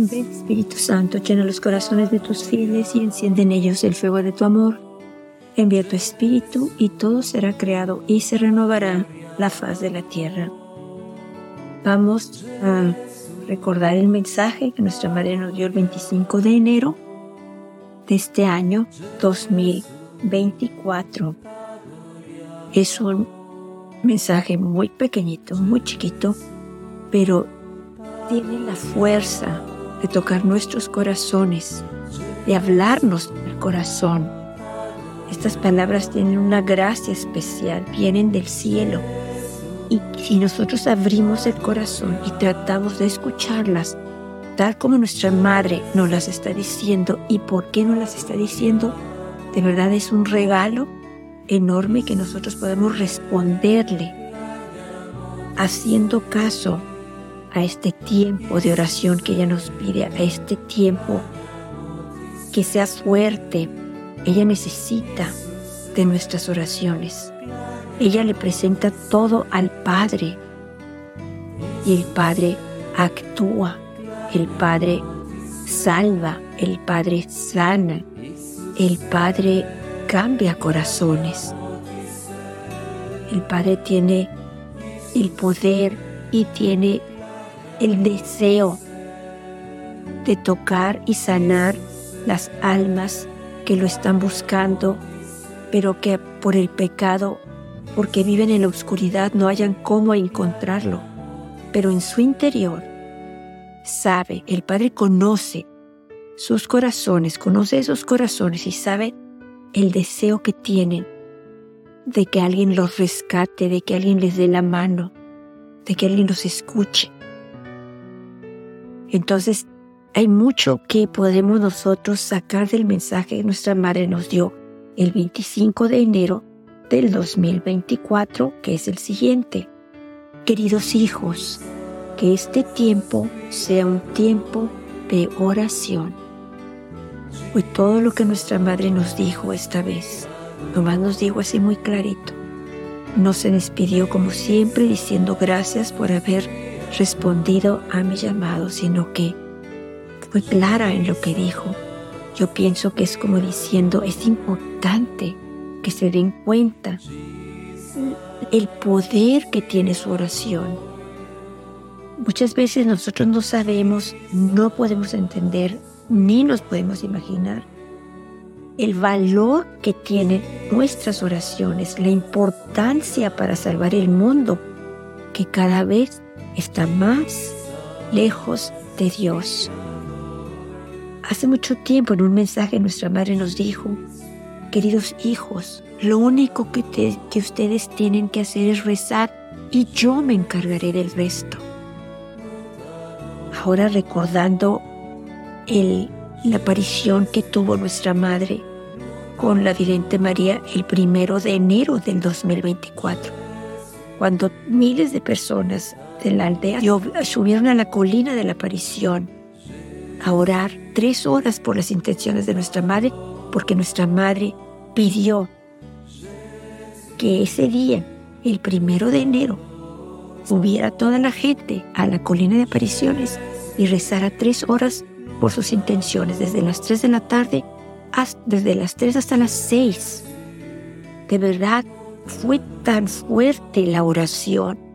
Ven Espíritu Santo, llena los corazones de tus fieles y enciende en ellos el fuego de tu amor. Envía tu Espíritu y todo será creado y se renovará la faz de la tierra. Vamos a recordar el mensaje que nuestra Madre nos dio el 25 de enero de este año 2024. Es un mensaje muy pequeñito, muy chiquito, pero tiene la fuerza de tocar nuestros corazones, de hablarnos del corazón. Estas palabras tienen una gracia especial, vienen del cielo. Y si nosotros abrimos el corazón y tratamos de escucharlas, tal como nuestra madre nos las está diciendo y por qué nos las está diciendo, de verdad es un regalo enorme que nosotros podemos responderle haciendo caso a este tiempo de oración que ella nos pide, a este tiempo que sea fuerte. Ella necesita de nuestras oraciones. Ella le presenta todo al Padre y el Padre actúa, el Padre salva, el Padre sana, el Padre cambia corazones. El Padre tiene el poder y tiene el deseo de tocar y sanar las almas que lo están buscando, pero que por el pecado, porque viven en la oscuridad, no hayan cómo encontrarlo. Pero en su interior sabe, el Padre conoce sus corazones, conoce esos corazones y sabe el deseo que tienen de que alguien los rescate, de que alguien les dé la mano, de que alguien los escuche. Entonces, hay mucho que podemos nosotros sacar del mensaje que nuestra madre nos dio el 25 de enero del 2024, que es el siguiente. Queridos hijos, que este tiempo sea un tiempo de oración. Fue todo lo que nuestra madre nos dijo esta vez. Nomás nos dijo así muy clarito. No se despidió como siempre diciendo gracias por haber respondido a mi llamado, sino que fue clara en lo que dijo. Yo pienso que es como diciendo, es importante que se den cuenta el poder que tiene su oración. Muchas veces nosotros no sabemos, no podemos entender, ni nos podemos imaginar el valor que tienen nuestras oraciones, la importancia para salvar el mundo, que cada vez está más lejos de Dios. Hace mucho tiempo en un mensaje nuestra madre nos dijo, queridos hijos, lo único que, que ustedes tienen que hacer es rezar y yo me encargaré del resto. Ahora recordando el, la aparición que tuvo nuestra madre con la vidente María el primero de enero del 2024, cuando miles de personas de la aldea subieron a la colina de la aparición a orar tres horas por las intenciones de nuestra madre, porque nuestra madre pidió que ese día, el primero de enero, subiera toda la gente a la colina de apariciones y rezara tres horas por sus intenciones, desde las tres de la tarde, hasta, desde las tres hasta las seis. De verdad, fue tan fuerte la oración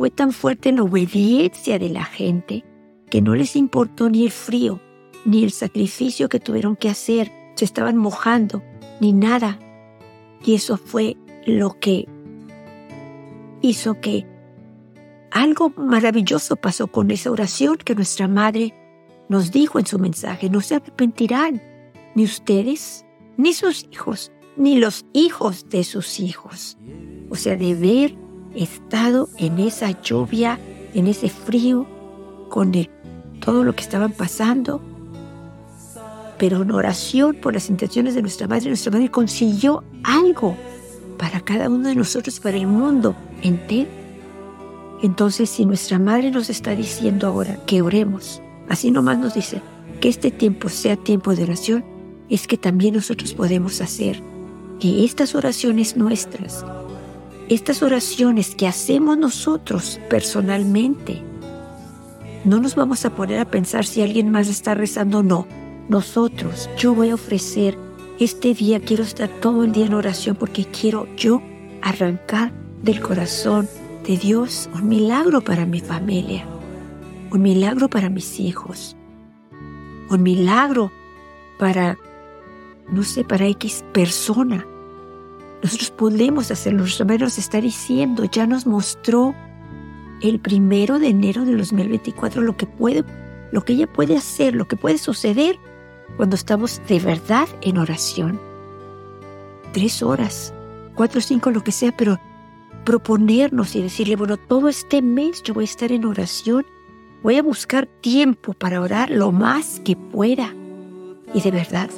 fue tan fuerte la obediencia de la gente que no les importó ni el frío, ni el sacrificio que tuvieron que hacer, se estaban mojando, ni nada. Y eso fue lo que hizo que algo maravilloso pasó con esa oración que nuestra madre nos dijo en su mensaje. No se arrepentirán, ni ustedes, ni sus hijos, ni los hijos de sus hijos. O sea, de ver estado en esa lluvia, en ese frío, con todo lo que estaban pasando, pero en oración por las intenciones de nuestra madre, nuestra madre consiguió algo para cada uno de nosotros, para el mundo entero. Entonces, si nuestra madre nos está diciendo ahora que oremos, así nomás nos dice que este tiempo sea tiempo de oración, es que también nosotros podemos hacer que estas oraciones nuestras estas oraciones que hacemos nosotros personalmente No nos vamos a poner a pensar si alguien más está rezando o no. Nosotros, yo voy a ofrecer este día, quiero estar todo el día en oración porque quiero yo arrancar del corazón de Dios un milagro para mi familia, un milagro para mis hijos, un milagro para, no sé, para X persona. Nosotros podemos hacerlo. Nuestro nos está diciendo, ya nos mostró el primero de enero de 2024 lo que puede, lo que ella puede hacer, lo que puede suceder cuando estamos de verdad en oración. Tres horas, cuatro cinco, lo que sea, pero proponernos y decirle, bueno, todo este mes yo voy a estar en oración, voy a buscar tiempo para orar lo más que pueda. Y de verdad,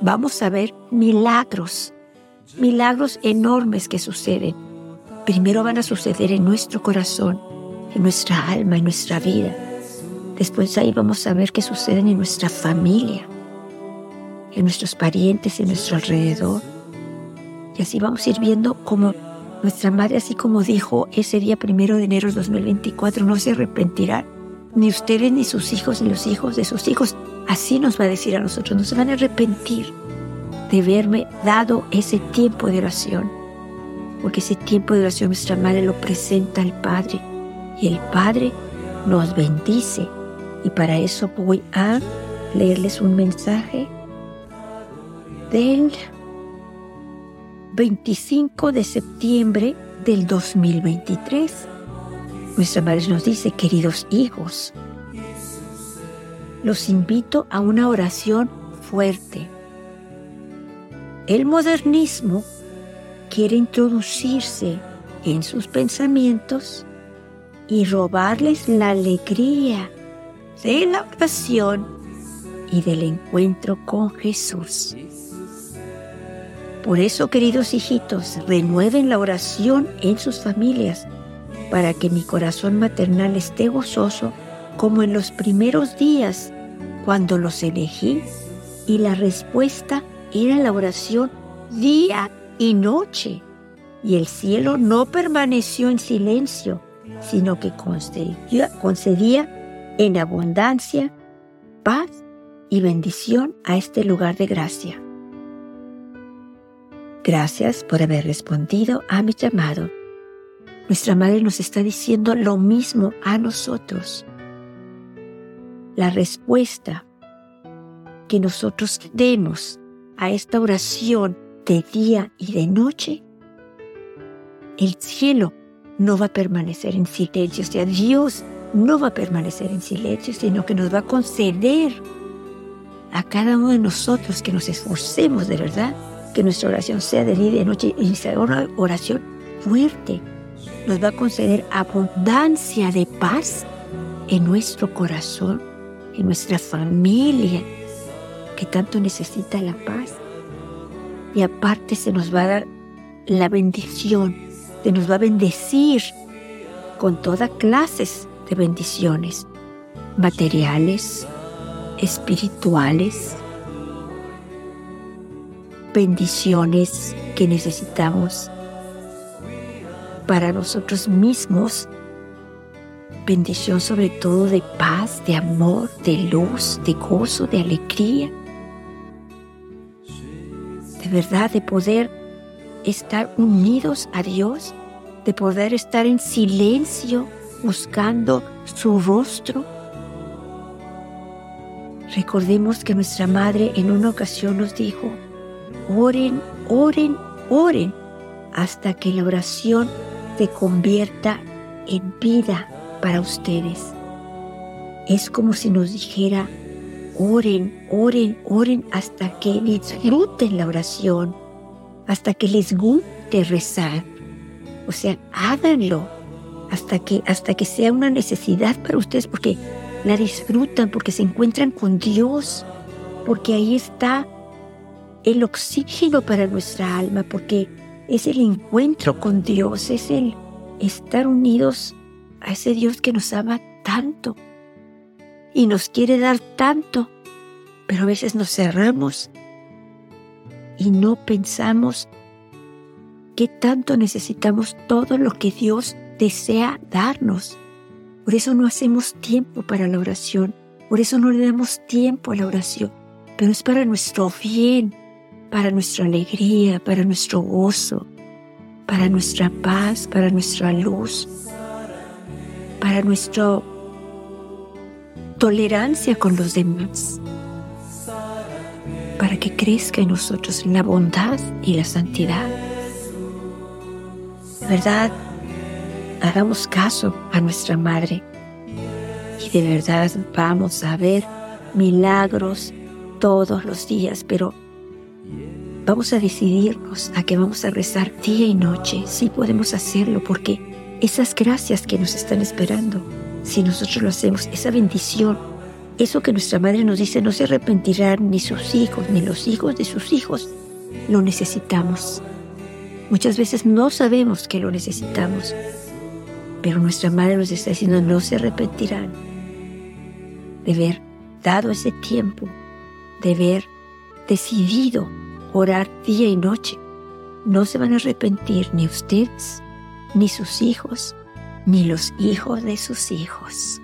vamos a ver milagros, milagros enormes que suceden. Primero van a suceder en nuestro corazón, en nuestra alma, en nuestra vida. Después ahí vamos a ver qué suceden en nuestra familia, en nuestros parientes, en nuestro alrededor. Y así vamos a ir viendo cómo nuestra madre, así como dijo ese día primero de enero de 2024, no se arrepentirá, ni ustedes, ni sus hijos, ni los hijos de sus hijos. Así nos va a decir a nosotros, no se van a arrepentir de haberme dado ese tiempo de oración. Porque ese tiempo de oración nuestra madre lo presenta al Padre y el Padre nos bendice. Y para eso voy a leerles un mensaje del 25 de septiembre del 2023. Nuestra madre nos dice, queridos hijos, los invito a una oración fuerte. El modernismo quiere introducirse en sus pensamientos y robarles la alegría de la oración y del encuentro con Jesús. Por eso, queridos hijitos, renueven la oración en sus familias para que mi corazón maternal esté gozoso como en los primeros días cuando los elegí y la respuesta era la oración día y noche. Y el cielo no permaneció en silencio, sino que concedía, concedía en abundancia paz y bendición a este lugar de gracia. Gracias por haber respondido a mi llamado. Nuestra Madre nos está diciendo lo mismo a nosotros. La respuesta que nosotros demos a esta oración de día y de noche, el cielo no va a permanecer en silencio, o sea, Dios no va a permanecer en silencio, sino que nos va a conceder a cada uno de nosotros que nos esforcemos de verdad que nuestra oración sea de día y de noche y sea una oración fuerte. Nos va a conceder abundancia de paz en nuestro corazón, en nuestra familia, que tanto necesita la paz. Y aparte se nos va a dar la bendición, se nos va a bendecir con todas clases de bendiciones, materiales, espirituales, bendiciones que necesitamos para nosotros mismos. Bendición sobre todo de paz, de amor, de luz, de gozo, de alegría. Verdad, de poder estar unidos a Dios, de poder estar en silencio buscando su rostro. Recordemos que nuestra madre en una ocasión nos dijo, Oren, oren, oren hasta que la oración se convierta en vida para ustedes. Es como si nos dijera, oren, oren, oren hasta que disfruten la oración, hasta que les guste rezar. O sea, háganlo hasta que, hasta que sea una necesidad para ustedes, porque la disfrutan, porque se encuentran con Dios, porque ahí está el oxígeno para nuestra alma, porque es el encuentro con Dios, es el estar unidos a ese Dios que nos ama tanto y nos quiere dar tanto, pero a veces nos cerramos y no pensamos que tanto necesitamos todo lo que Dios desea darnos. Por eso no hacemos tiempo para la oración, por eso no le damos tiempo a la oración, pero es para nuestro bien, para nuestra alegría, para nuestro gozo, para nuestra paz, para nuestra luz, para nuestra tolerancia con los demás, para que crezca en nosotros la bondad y la santidad. De verdad, hagamos caso a nuestra Madre y de verdad vamos a ver milagros todos los días, pero vamos a decidirnos a que vamos a rezar día y noche. Sí podemos hacerlo porque esas gracias que nos están esperando, si nosotros lo hacemos, esa bendición, eso que nuestra madre nos dice, no se arrepentirán ni sus hijos, ni los hijos de sus hijos, lo necesitamos. Muchas veces no sabemos que lo necesitamos, pero nuestra madre nos está diciendo, no se arrepentirán de haber dado ese tiempo, de haber decidido orar día y noche. No se van a arrepentir ni ustedes, ni sus hijos, ni los hijos de sus hijos.